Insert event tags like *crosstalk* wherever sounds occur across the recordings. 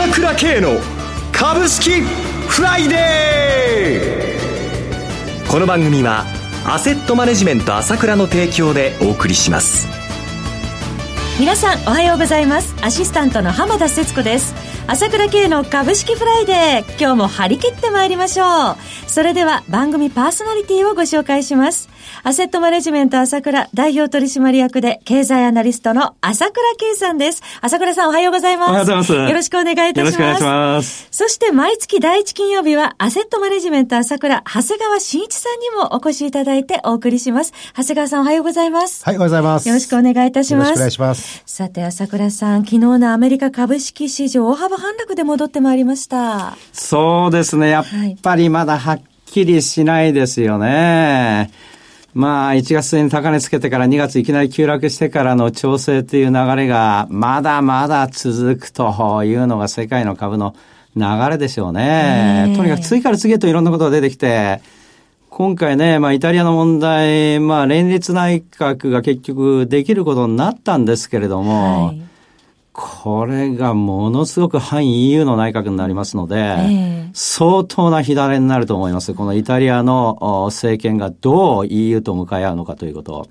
朝倉慶の株式フライデー。この番組はアセットマネジメント朝倉の提供でお送りします。皆さんおはようございます。アシスタントの浜田節子です。朝倉慶の株式フライデー。今日も張り切ってまいりましょう。それでは番組パーソナリティをご紹介します。アセットマネジメント朝倉代表取締役で経済アナリストの朝倉慶さんです。朝倉さんおはようございます。おはようございます。よろしくお願いいたします。よろしくお願いします。そして毎月第一金曜日はアセットマネジメント朝倉長谷川慎一さんにもお越しいただいてお送りします。長谷川さんおはようございます。はい、おはようございます。よろしくお願いいたします。よろしくお願いします。さて朝倉さん、昨日のアメリカ株式市場大幅反落で戻ってまいりました。そうですね。やっぱりまだはっきりしないですよね。まあ、1月末に高値つけてから2月いきなり急落してからの調整という流れが、まだまだ続くというのが世界の株の流れでしょうね。とにかく次から次へといろんなことが出てきて、今回ね、まあ、イタリアの問題、まあ、連立内閣が結局できることになったんですけれども、はいこれがものすごく反 EU の内閣になりますので、えー、相当な火種になると思います。このイタリアの政権がどう EU と向かい合うのかということ。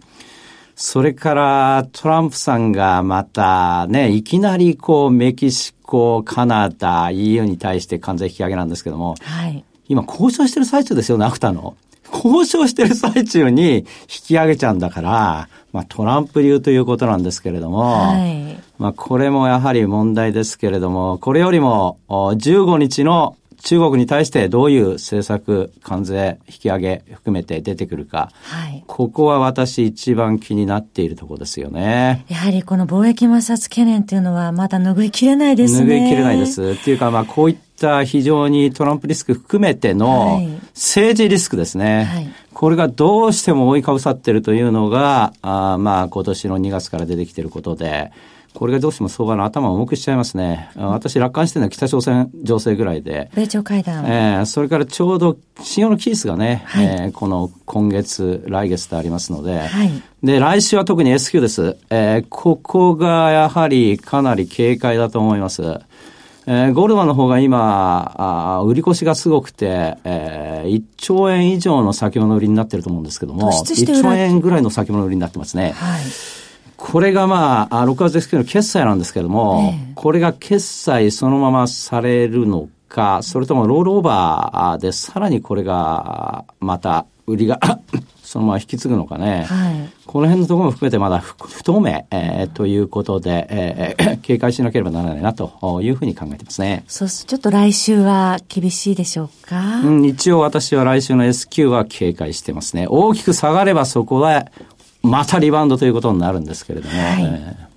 それからトランプさんがまたね、いきなりこうメキシコ、カナダ、EU に対して関税引き上げなんですけども、はい、今交渉してる最中ですよね、アフタの。交渉してる最中に引き上げちゃうんだから、まあトランプ流ということなんですけれども、はい、まあこれもやはり問題ですけれども、これよりも15日の中国に対してどういう政策、関税引き上げ含めて出てくるか、はい、ここは私一番気になっているところですよね。やはりこの貿易摩擦懸念というのはまだ拭いきれないですね。拭いきれないです。っていうか、まあこういった非常にトランプリスク含めての政治リスクですね。はい、これがどうしても覆いかぶさっているというのが、あまあ今年の2月から出てきていることで、これがどうしても相場の頭を重くしちゃいますね。私、楽観してるのは北朝鮮情勢ぐらいで。米朝会談。えー、それからちょうど、信用のキースがね、はい、えー、この今月、来月とありますので、はい、で、来週は特に S q です。えー、ここがやはりかなり警戒だと思います。えー、ゴールドマンの方が今、あ売り越しがすごくて、えー、1兆円以上の先物売りになってると思うんですけども、1兆円ぐらいの先物売りになってますね。はいこれがまあ、6月ですけど、決済なんですけども、えー、これが決済そのままされるのか、それともロールオーバーでさらにこれが、また売りが *coughs* そのまま引き継ぐのかね。はい、この辺のところも含めてまだ不透明、えー、ということで、えー、*coughs* 警戒しなければならないなというふうに考えてますね。そうすちょっと来週は厳しいでしょうか、うん、一応私は来週の S q は警戒してますね。大きく下がればそこはまたリバウンドということになるんですけれども、はい、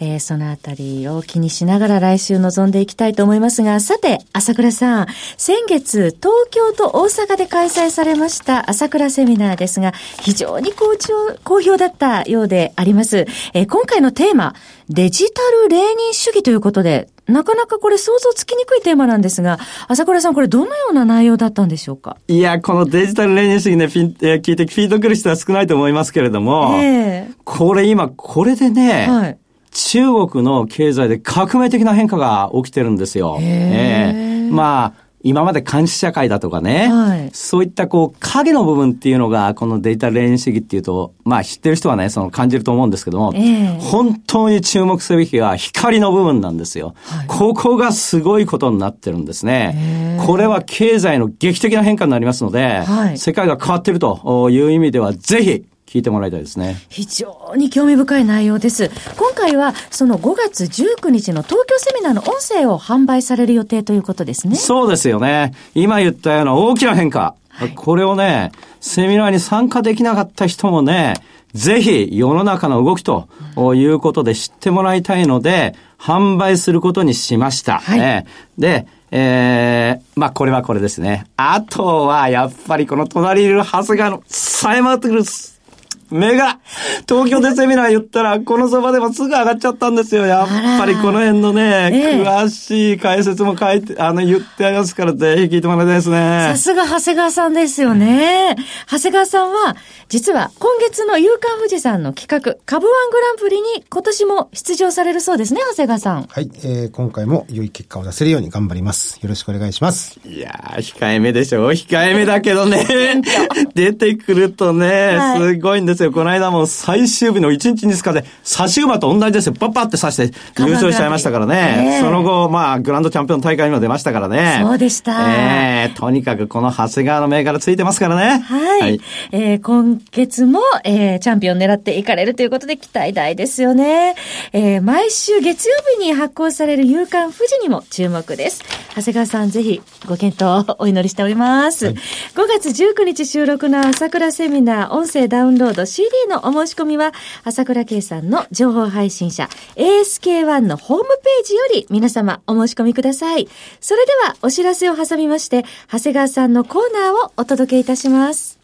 えー、そのあたりを気にしながら来週臨んでいきたいと思いますが、さて、朝倉さん、先月、東京と大阪で開催されました朝倉セミナーですが、非常に好調、好評だったようであります。えー、今回のテーマ、デジタルレーニン主義ということで、なかなかこれ想像つきにくいテーマなんですが、朝倉さんこれどのような内容だったんでしょうか？いや、このデジタルレーニン主義ね、ピン、えー、聞いてフィードくる人は少ないと思いますけれども、えー、これ今、これでね、はい、中国の経済で革命的な変化が起きてるんですよ。えー、まあ、今まで監視社会だとかね、はい、そういったこう影の部分っていうのがこのデータレーン主義っていうと、まあ知ってる人はね、その感じると思うんですけども、えー、本当に注目すべきは光の部分なんですよ、はい、ここがすごいことになってるんですね。これは経済の劇的な変化になりますので、はい、世界が変わってるという意味ではぜひ聞いてもらいたいですね。非常に興味深い内容です。今回はその5月19日の東京セミナーの音声を販売される予定ということですね。そうですよね。今言ったような大きな変化。はい、これをね、セミナーに参加できなかった人もね、ぜひ世の中の動きということで知ってもらいたいので、販売することにしました。はい、で、えー、まあこれはこれですね。あとはやっぱりこの隣にいる長谷川のさえ回ってくる銘柄東京でセミナー言ったら、このそばでもすぐ上がっちゃったんですよ。やっぱりこの辺のね、えー、詳しい解説も書いて、あの、言ってありますから、ぜひ聞いてもらいたいですね。さすが長谷川さんですよね。長谷川さんは、実は今月の夕刊富士山の企画、株ワングランプリに今年も出場されるそうですね、長谷川さん。はい、えー、今回も良い結果を出せるように頑張ります。よろしくお願いします。いやー、控えめでしょ控えめだけどね。*laughs* *laughs* 出てくるとね、はい、すごいんですよ。この間も最終日の1日2日で、差し馬と同じですよ。パッパって差して優勝しちゃいましたからね。えー、その後、まあ、グランドチャンピオン大会にも出ましたからね。そうでした。えー、とにかくこの長谷川の銘柄ついてますからね。はい。はい、えー、今月も、えー、チャンピオン狙っていかれるということで期待大ですよね。えー、毎週月曜日に発行される夕刊富士にも注目です。長谷川さん、ぜひご検討お祈りしております。はい、5月19日収録の朝倉セミナー音声ダウンロード CD のお申し込みは、朝倉圭さんの情報配信者 ASK1 のホームページより皆様お申し込みください。それではお知らせを挟みまして、長谷川さんのコーナーをお届けいたします。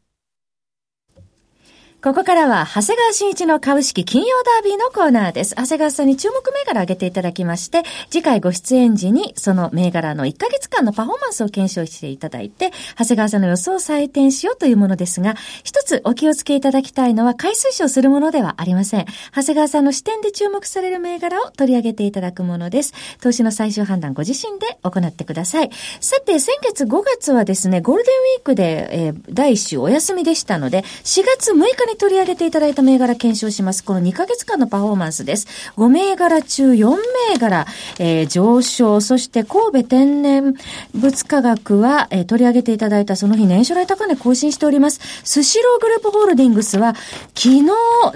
ここからは、長谷川新一の株式金曜ダービーのコーナーです。長谷川さんに注目銘柄を挙げていただきまして、次回ご出演時に、その銘柄の1ヶ月間のパフォーマンスを検証していただいて、長谷川さんの予想を採点しようというものですが、一つお気をつけいただきたいのは、買い推奨するものではありません。長谷川さんの視点で注目される銘柄を取り上げていただくものです。投資の最終判断ご自身で行ってください。さて、先月5月はですね、ゴールデンウィークで、えー、第1週お休みでしたので、4月6日に取り上げていただいた銘柄検証します。この2ヶ月間のパフォーマンスです。5銘柄中4銘柄、えー、上昇、そして神戸天然物価学は、えー、取り上げていただいたその日年初来高値更新しております。スシローグループホールディングスは、昨日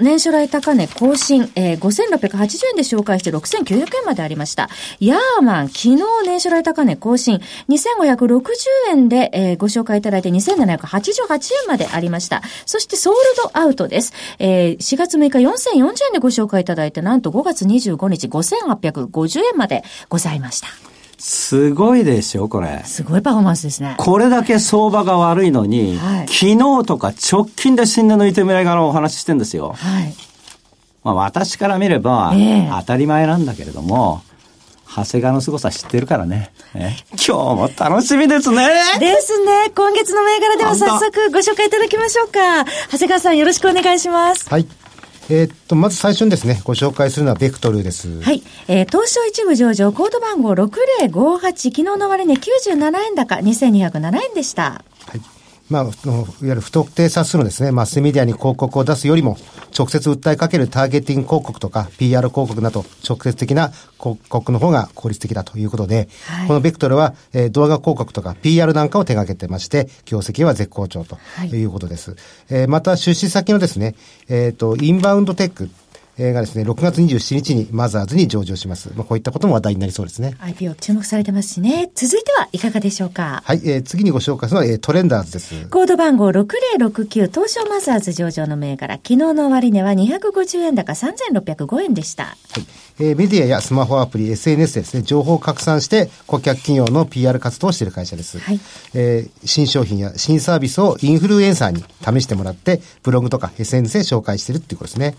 年初来高値更新、えー、5680円で紹介して6900円までありました。ヤーマン、昨日年初来高値更新、2560円で、えー、ご紹介いただいて2788円までありました。そしてソールドアウトです。。えー、4月6日4040円でご紹介いただいて、なんと5月25日5850円までございました。すごいですよ、これ。すごいパフォーマンスですね。これだけ相場が悪いのに、はい、昨日とか直近で新年のいてみらいからお話ししてんですよ。はい。まあ私から見れば、当たり前なんだけれども、長谷川の凄さ知ってるからね。今日も楽しみですね。ですね。今月の銘柄では早速ご紹介いただきましょうか。長谷川さんよろしくお願いします。はい。えー、っと、まず最初にですね、ご紹介するのはベクトルです。はい。えー、東証一部上場、コード番号6058、昨日の終値97円高、2207円でした。まあ、いわゆる不特定多数のですね、マスメディアに広告を出すよりも、直接訴えかけるターゲティング広告とか、PR 広告など、直接的な広告の方が効率的だということで、はい、このベクトルは、えー、動画広告とか PR なんかを手掛けてまして、業績は絶好調ということです。はい、えー、また、出資先のですね、えっ、ー、と、インバウンドテック、えー、がですね、6月27日にマザーズに上場します。まあ、こういったことも話題になりそうですね。IPO 注目されてますしね。続いてはいかがでしょうか？はい、えー、次にご紹介するのは、えー、トレンダーズです。コード番号6069東証マザーズ上場の銘柄、昨日の終値は250円高3605円でした。はい。えー、メディアやスマホアプリ、SNS ですね、情報を拡散して顧客企業の PR 活動をしている会社です。はい。えー、新商品や新サービスをインフルエンサーに試してもらって、ブログとか SNS で紹介しているっていうことですね。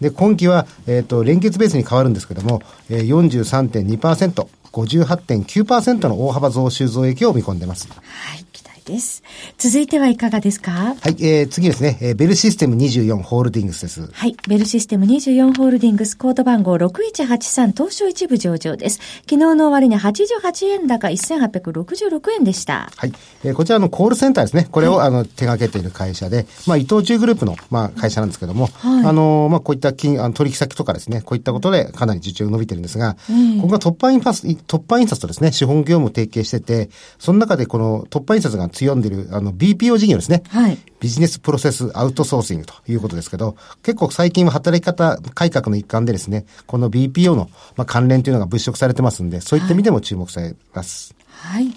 で、今期は、えっ、ー、と、連結ベースに変わるんですけども、えー、43.2%、58.9%の大幅増収増益を見込んでます。はい、です。続いてはいかがですか？はい、えー、次ですね、えー、ベルシステム24ホールディングスです。はい、ベルシステム24ホールディングスコード番号6183東証一部上場です。昨日の終値88円高1866円でした。はい、えー、こちらのコールセンターですね。これを、はい、あの手掛けている会社で、まあ伊藤忠グループのまあ会社なんですけども、はい、あのまあこういった金あの取引先とかですね、こういったことでかなり受注が伸びてるんですが、うん、ここが突破印刷突破印刷とですね、資本業務を提携してて、その中でこの突破印刷が強んでるあの BPO 事業ですね。はい。ビジネスプロセスアウトソーシングということですけど、結構最近は働き方改革の一環でですね、この BPO の、まあ、関連というのが物色されてますんで、そういった意味でも注目されます。はい、はい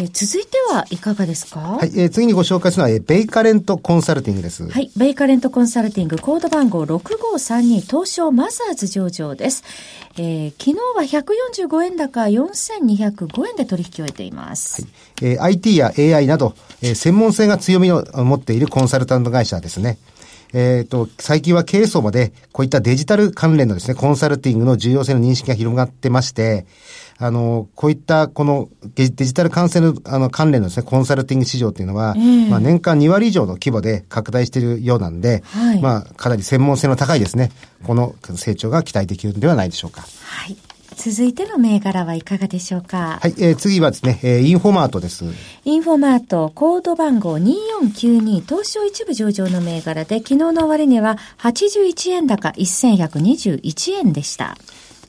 えー、続いてはいかがですか？はい、えー、次にご紹介するのは、えー、ベイカレントコンサルティングです。はい、ベイカレントコンサルティング、コード番号6532、東証マザーズ上場です。えー、昨日は145円高4205円で取引を終えています。はい、えー、IT や AI など、えー、専門性が強みを持っているコンサルタント会社ですね。えっ、ー、と、最近は経営層まで、こういったデジタル関連のですね、コンサルティングの重要性の認識が広がってまして、あの、こういったこのデジタル感染のあの関連のですね、コンサルティング市場っていうのは、えー、まあ年間2割以上の規模で拡大しているようなんで、はい、まあかなり専門性の高いですね、この成長が期待できるのではないでしょうか。はい。続いての銘柄はいかがでしょうか？はい、えー、次はですね、えー、インフォマートです。インフォマート、コード番号2492、東証一部上場の銘柄で、昨日の終値は81円高1121円でした。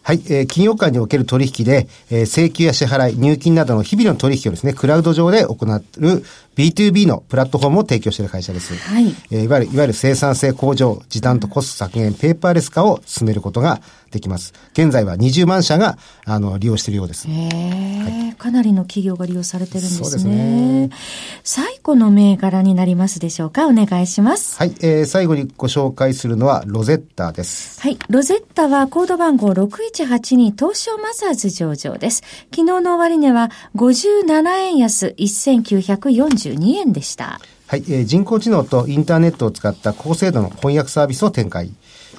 はい、えー、金融間における取引で、えー、請求や支払い、入金などの日々の取引をですね、クラウド上で行う B2B のプラットフォームを提供している会社です。はい。えー、いわゆる、いわゆる生産性向上、時短とコスト削減、ペーパーレス化を進めることができます。現在は20万社が、あの、利用しているようです。へはい、かなりの企業が利用されてるんですね。そうですね。最後の銘柄になりますでしょうか？お願いします。はい、えー、最後にご紹介するのは、ロゼッタです。はい、ロゼッタはコード番号6182東証マザーズ上場です。昨日の終値は57円安1940 42円でした。はい、えー、人工知能とインターネットを使った高精度の翻訳サービスを展開。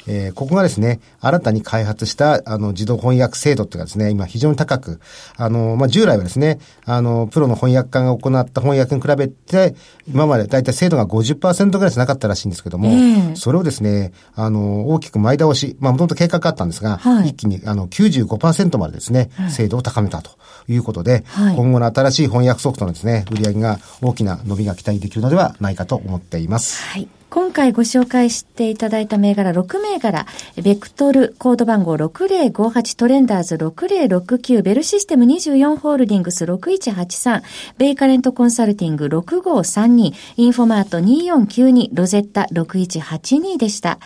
えー、ここがですね、新たに開発した、あの、自動翻訳制度っていうかですね、今非常に高く、あの、まあ、従来はですね、あの、プロの翻訳家が行った翻訳に比べて、今までだいたい精度が50%ぐらいしなかったらしいんですけども、えー、それをですね、あの、大きく前倒し、まあ、もともと計画があったんですが、はい、一気に、あの、95%までですね、精度を高めたということで、はい、今後の新しい翻訳ソフトのですね、売り上げが大きな伸びが期待できるのではないかと思っています。はい。今回ご紹介していただいた銘柄6銘柄、ベクトルコード番号6058トレンダーズ6069ベルシステム24ホールディングス6183ベイカレントコンサルティング6532インフォマート2492ロゼッタ6182でした。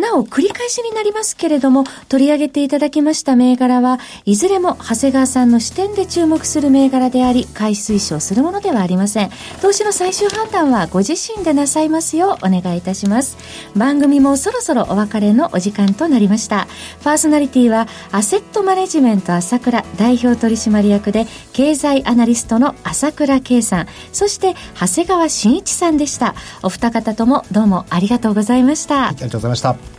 なお、繰り返しになりますけれども、取り上げていただきました銘柄は、いずれも長谷川さんの視点で注目する銘柄であり、買い推奨するものではありません。投資の最終判断はご自身でなさいますようお願いいたします。番組もそろそろお別れのお時間となりました。パーソナリティは、アセットマネジメント朝倉代表取締役で、経済アナリストの朝倉圭さん、そして長谷川慎一さんでした。お二方ともどうもありがとうございました。ありがとうございました。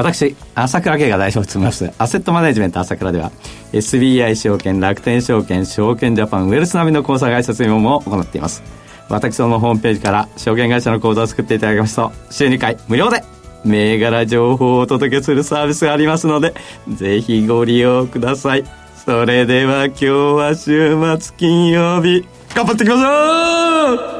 私、朝倉慶が代表を務めます、アセットマネジメント朝倉では、SBI 証券、楽天証券、証券ジャパン、ウェルス並みの口座会社専門も行っています。私どもホームページから証券会社の口座を作っていただきますと、週2回無料で銘柄情報をお届けするサービスがありますので、ぜひご利用ください。それでは今日は週末金曜日、頑張っていきましょう